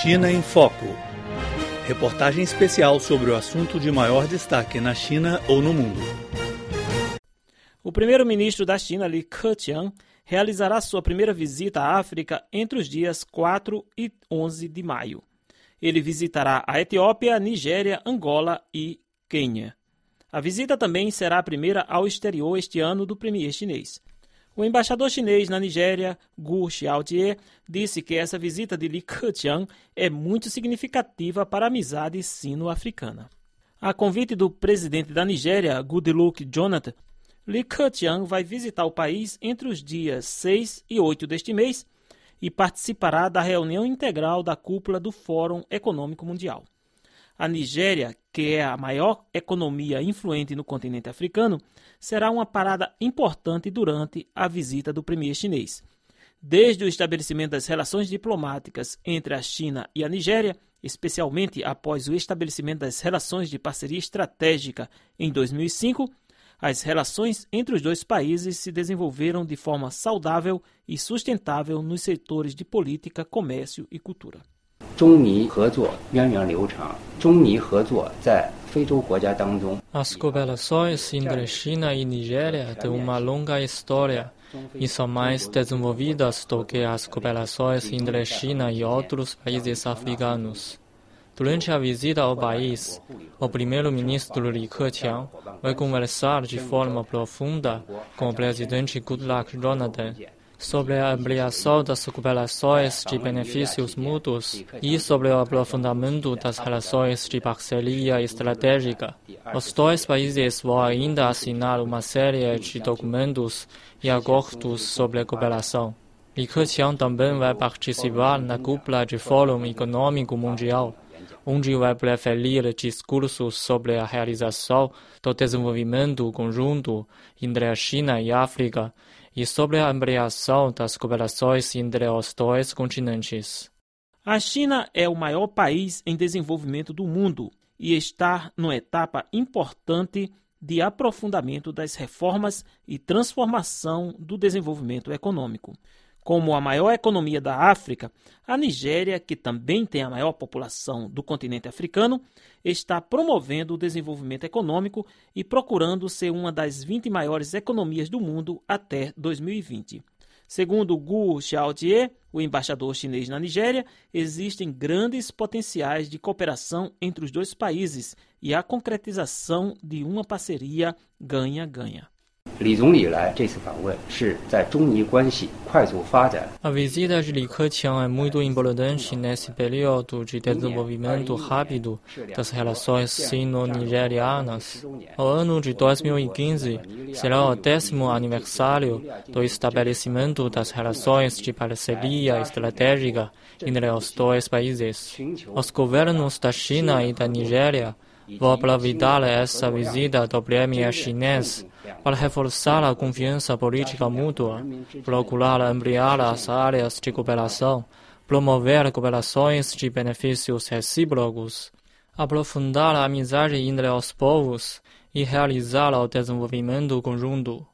China em Foco. Reportagem especial sobre o assunto de maior destaque na China ou no mundo. O primeiro-ministro da China, Li Keqiang, realizará sua primeira visita à África entre os dias 4 e 11 de maio. Ele visitará a Etiópia, Nigéria, Angola e Quênia. A visita também será a primeira ao exterior este ano do premier chinês. O embaixador chinês na Nigéria, Gu Xiaojie, disse que essa visita de Li Keqiang é muito significativa para a amizade sino-africana. A convite do presidente da Nigéria, Goodluck Jonathan, Li Keqiang vai visitar o país entre os dias 6 e 8 deste mês e participará da reunião integral da cúpula do Fórum Econômico Mundial. A Nigéria, que é a maior economia influente no continente africano, será uma parada importante durante a visita do premier chinês. Desde o estabelecimento das relações diplomáticas entre a China e a Nigéria, especialmente após o estabelecimento das relações de parceria estratégica em 2005, as relações entre os dois países se desenvolveram de forma saudável e sustentável nos setores de política, comércio e cultura. 中尼合作源远流长，中尼合作在非洲国家当中。As cooperações entre China e Nigéria têm uma longa história e são mais desenvolvidas do que as cooperações entre China e outros países africanos. Durante a visita ao país, o primeiro-ministro Li Keqiang vai conversar de forma profunda com o presidente Goodluck Jonathan sobre a ampliação das cooperações de benefícios mútuos e sobre o aprofundamento das relações de parceria estratégica. Os dois países vão ainda assinar uma série de documentos e acordos sobre cooperação. Li Keqiang também vai participar na cúpula do Fórum Econômico Mundial, onde vai preferir discursos sobre a realização do desenvolvimento conjunto entre a China e a África e sobre a ampliação das cooperações entre os dois continentes. A China é o maior país em desenvolvimento do mundo e está numa etapa importante de aprofundamento das reformas e transformação do desenvolvimento econômico. Como a maior economia da África, a Nigéria, que também tem a maior população do continente africano, está promovendo o desenvolvimento econômico e procurando ser uma das 20 maiores economias do mundo até 2020. Segundo Gu Xiaojie, o embaixador chinês na Nigéria, existem grandes potenciais de cooperação entre os dois países e a concretização de uma parceria ganha-ganha. 李总理来这次访问是在中尼关系快速发展。 A visita de Li Keqiang é muito importante nesse período de desenvolvimento rápido das relações sino-nigerianas. O ano de 2015 será o décimo aniversário do estabelecimento das relações de parceria estratégica entre os dois países. Os governos da China e da Nigéria vão aproveitar essa visita do premier chinês para reforçar a confiança política mútua, procurar ampliar as áreas de cooperação, promover cooperações de benefícios recíprocos, aprofundar a amizade entre os povos e realizar o desenvolvimento conjunto.